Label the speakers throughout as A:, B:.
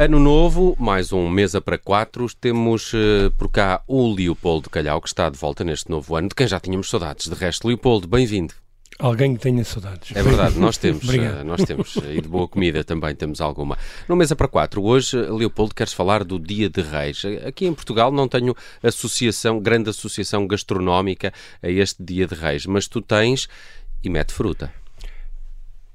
A: Ano novo, mais um mesa para quatro. Temos uh, por cá o Leopoldo Calhau, que está de volta neste novo ano, de quem já tínhamos saudades. De resto, Leopoldo, bem-vindo.
B: Alguém que tenha saudades.
A: É verdade, nós temos. uh, nós temos. E de boa comida também temos alguma. No Mesa para Quatro, hoje, Leopoldo, queres falar do Dia de Reis. Aqui em Portugal não tenho associação, grande associação gastronómica a este Dia de Reis, mas tu tens e mete fruta.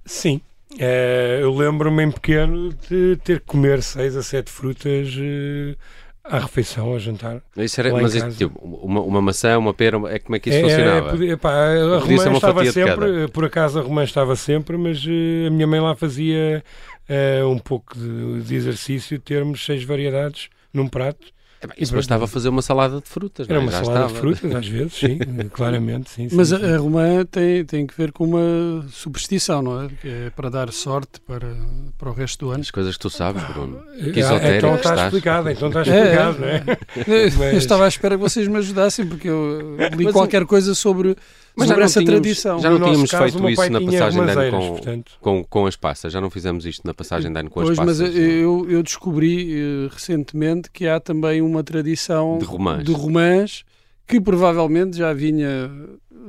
B: Sim, é, eu lembro-me em pequeno de ter que comer seis a sete frutas uh, à refeição, ao jantar.
A: Isso era, mas isso, tipo, uma, uma, maçã, uma pera, é como é que isso é, funcionava? É,
B: podia, pá, a romã estava sempre, por acaso a romã estava sempre, mas uh, a minha mãe lá fazia uh, um pouco de, de exercício, termos seis variedades num prato
A: isso bastava fazer uma salada de frutas,
B: Era
A: é?
B: uma Já salada estava. de frutas, às vezes, sim, claramente. Sim,
C: Mas
B: sim,
C: a, a romã tem, tem que ver com uma superstição, não é? Que é para dar sorte para, para o resto do ano.
A: As coisas que tu sabes, Bruno.
B: Que ah, então está explicado, então está explicado, é, é. não é?
C: Mas... Eu estava à espera que vocês me ajudassem, porque eu li Mas, qualquer coisa sobre mas sobre essa tínhamos, tradição.
A: Já não no tínhamos caso, feito isso na passagem de ano com, com, com, as passas, já não fizemos isto na passagem de ano com
C: pois,
A: as passas.
C: Mas eu, eu descobri uh, recentemente que há também uma tradição
A: de romãs.
C: de romãs que provavelmente já vinha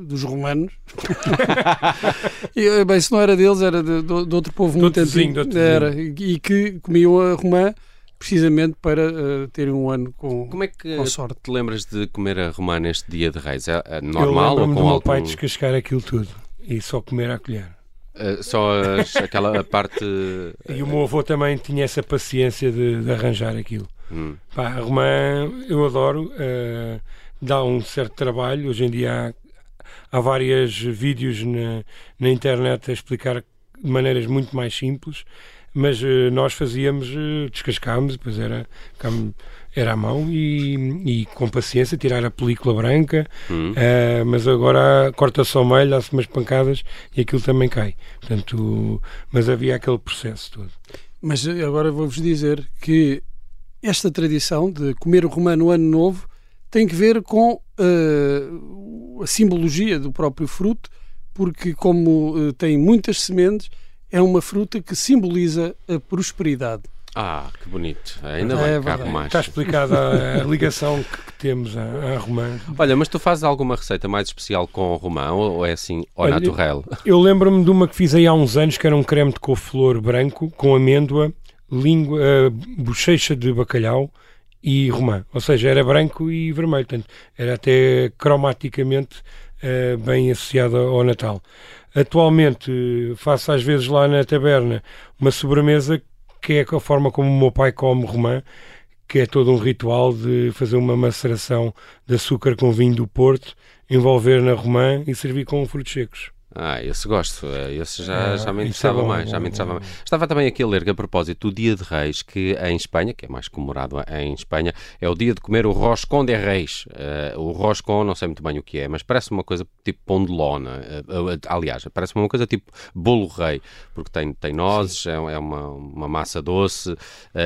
C: dos romanos. e, eh, bem, se não era deles, era de, de, de outro povo muito antigo. Era, e que comiam a romã precisamente para uh, terem um ano com,
A: Como é que
C: com sorte.
A: te lembras de comer a romã neste dia de reis? É, é normal ou com
B: do
A: meu
B: algum... pai descascar aquilo tudo e só comer à colher.
A: Uh, só as, aquela parte.
B: E o meu avô também tinha essa paciência de, de arranjar aquilo. Hum. Pá, a romã eu adoro, uh, dá um certo trabalho. Hoje em dia há, há vários vídeos na, na internet a explicar de maneiras muito mais simples mas uh, nós fazíamos, uh, descascámos, depois era, era à mão e, e com paciência tirar a película branca, uhum. uh, mas agora corta-se ao meio, dá-se umas pancadas e aquilo também cai. Portanto, mas havia aquele processo todo.
C: Mas agora vou-vos dizer que esta tradição de comer o romã no ano novo tem que ver com a simbologia do próprio fruto, porque como tem muitas sementes, é uma fruta que simboliza a prosperidade.
A: Ah, que bonito. Ainda é, bem, é mais.
B: Está explicada a ligação que temos a, a romã.
A: Olha, mas tu fazes alguma receita mais especial com o romã ou é assim, ao naturel?
B: Eu lembro-me de uma que fiz aí há uns anos, que era um creme de couve-flor branco com amêndoa, língua, uh, bochecha de bacalhau e romã. Ou seja, era branco e vermelho. Portanto, era até cromaticamente uh, bem associado ao Natal. Atualmente faço às vezes lá na taberna uma sobremesa que é a forma como o meu pai come romã, que é todo um ritual de fazer uma maceração de açúcar com vinho do Porto, envolver na romã e servir com frutos secos.
A: Ah, esse gosto. Eh, esse já, ah, já me é interessava é bom, mais. já me interessava mais. Estava também aqui a ler que, a propósito, o Dia de Reis, que em Espanha, que é mais comemorado em Espanha, é o dia de comer o roscón de Reis. Uh, o roscón, não sei muito bem o que é, mas parece uma coisa tipo pão de lona. Uh, uh, aliás, parece uma coisa tipo bolo rei, porque tem, tem nozes, é, é, uma, uma massa doce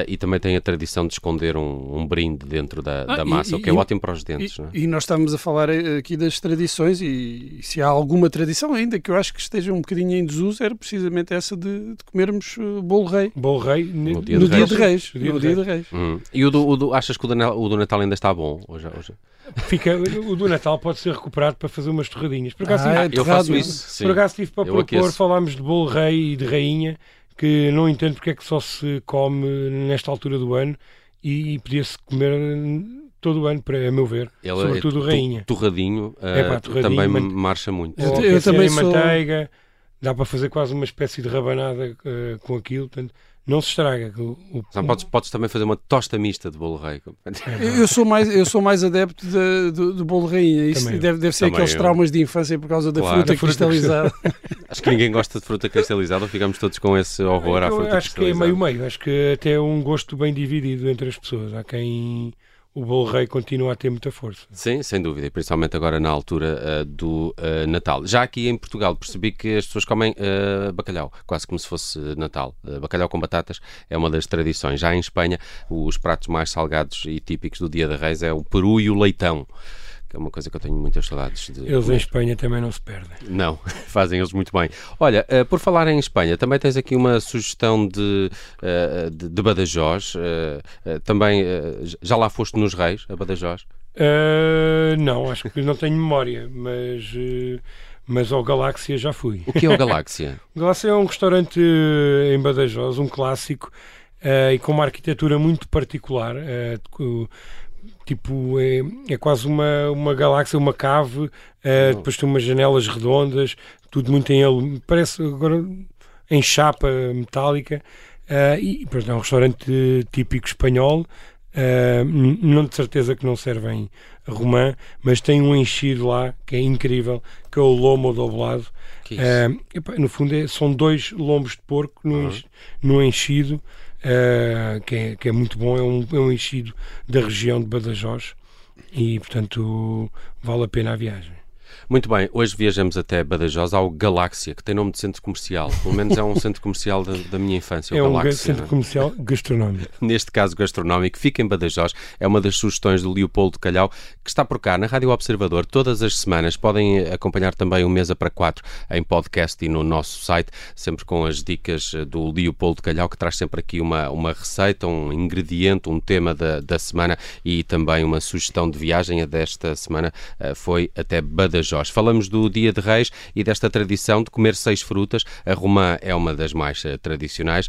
A: e também tem a tradição de esconder um, um brinde dentro da, ah, da massa, e, o que é ótimo para os dentes.
C: E,
A: é?
C: e nós estamos a falar aqui das tradições e se há alguma tradição ainda que eu acho que esteja um bocadinho em desuso era precisamente essa de, de comermos uh, bolo rei.
B: Bolo rei
C: no dia, no de, dia reis. de reis. Dia no dia de reis.
A: Hum. E o do, o do, achas que o do, o do Natal ainda está bom? Hoje, hoje?
B: Fica, o do Natal pode ser recuperado para fazer umas torradinhas. Por acaso,
A: ah, eu faço isso.
B: Por acaso tive para eu propor, aqueço. falámos de bolo rei e de rainha, que não entendo porque é que só se come nesta altura do ano e podia-se comer todo o ano, para, a meu ver. Ele é Sobretudo é rainha.
A: Torradinho, uh, é, pá, torradinho também man... marcha muito.
B: Eu, eu também sou... manteiga, dá para fazer quase uma espécie de rabanada uh, com aquilo, portanto, não se estraga. O,
A: o... Então, podes, podes também fazer uma tosta mista de bolo rei.
C: eu, sou mais, eu sou mais adepto de, do, do bolo rainha. Isso também. deve, deve ser também aqueles eu. traumas de infância por causa da claro. fruta, fruta cristalizada.
A: acho que ninguém gosta de fruta cristalizada, ficamos todos com esse horror à fruta
B: Acho que é meio-meio, acho que até é um gosto bem dividido entre as pessoas. Há quem o bolo rei continua a ter muita força.
A: Sim, sem dúvida, principalmente agora na altura uh, do uh, Natal. Já aqui em Portugal percebi que as pessoas comem uh, bacalhau, quase como se fosse Natal. bacalhau com batatas é uma das tradições. Já em Espanha, os pratos mais salgados e típicos do Dia de Reis é o peru e o leitão que é uma coisa que eu tenho muitas saudades de.
B: Eles em Espanha também não se perdem.
A: Não, fazem eles muito bem. Olha, uh, por falar em Espanha, também tens aqui uma sugestão de, uh, de, de, Badajoz. Uh, também já lá foste nos Reis, a Badajoz?
B: não, acho que não tenho memória, mas. Mas ao Galáxia já fui.
A: O que é o Galáxia?
B: o Galáxia é um restaurante em Badajoz, um clássico, e com uma arquitetura muito particular tipo é, é quase uma, uma galáxia, uma cave, uh, depois tem umas janelas redondas, tudo muito em ele, parece agora em chapa metálica, uh, e pronto, é um restaurante típico espanhol, uh, não de certeza que não servem romã, mas tem um enchido lá que é incrível, que é o lomo doblado. Uh, no fundo é, são dois lombos de porco no, uhum. enchido uh, que, é, que é muito bom, é um, é um enchido da região de Badajoz e, portanto, vale a pena a viagem.
A: Muito bem, hoje viajamos até Badajoz ao Galáxia, que tem nome de centro comercial. Pelo menos é um centro comercial da, da minha infância.
B: É
A: um Galáxia,
B: centro
A: é?
B: comercial gastronómico.
A: Neste caso gastronómico, fica em Badajoz. É uma das sugestões do Leopoldo Calhau, que está por cá na Rádio Observador todas as semanas. Podem acompanhar também o Mesa para Quatro em podcast e no nosso site, sempre com as dicas do Leopoldo Calhau, que traz sempre aqui uma, uma receita, um ingrediente, um tema da, da semana e também uma sugestão de viagem. A desta semana eh, foi até Badajoz. Jorge. Falamos do Dia de Reis e desta tradição de comer seis frutas. A romã é uma das mais uh, tradicionais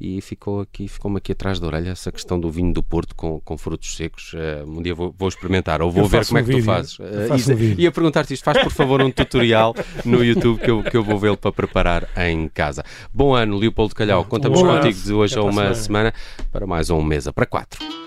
A: e ficou aqui, ficou-me aqui atrás da orelha essa questão do vinho do Porto com, com frutos secos. Uh, um dia vou, vou, experimentar ou vou ver como um é que vídeo. tu fazes. Uh,
B: um
A: ia perguntar-te isto, faz por favor um tutorial no YouTube que eu, que eu vou vê-lo para preparar em casa. Bom ano, Leopoldo Calhau. Contamos contigo de hoje a uma semana para mais um Mesa para Quatro.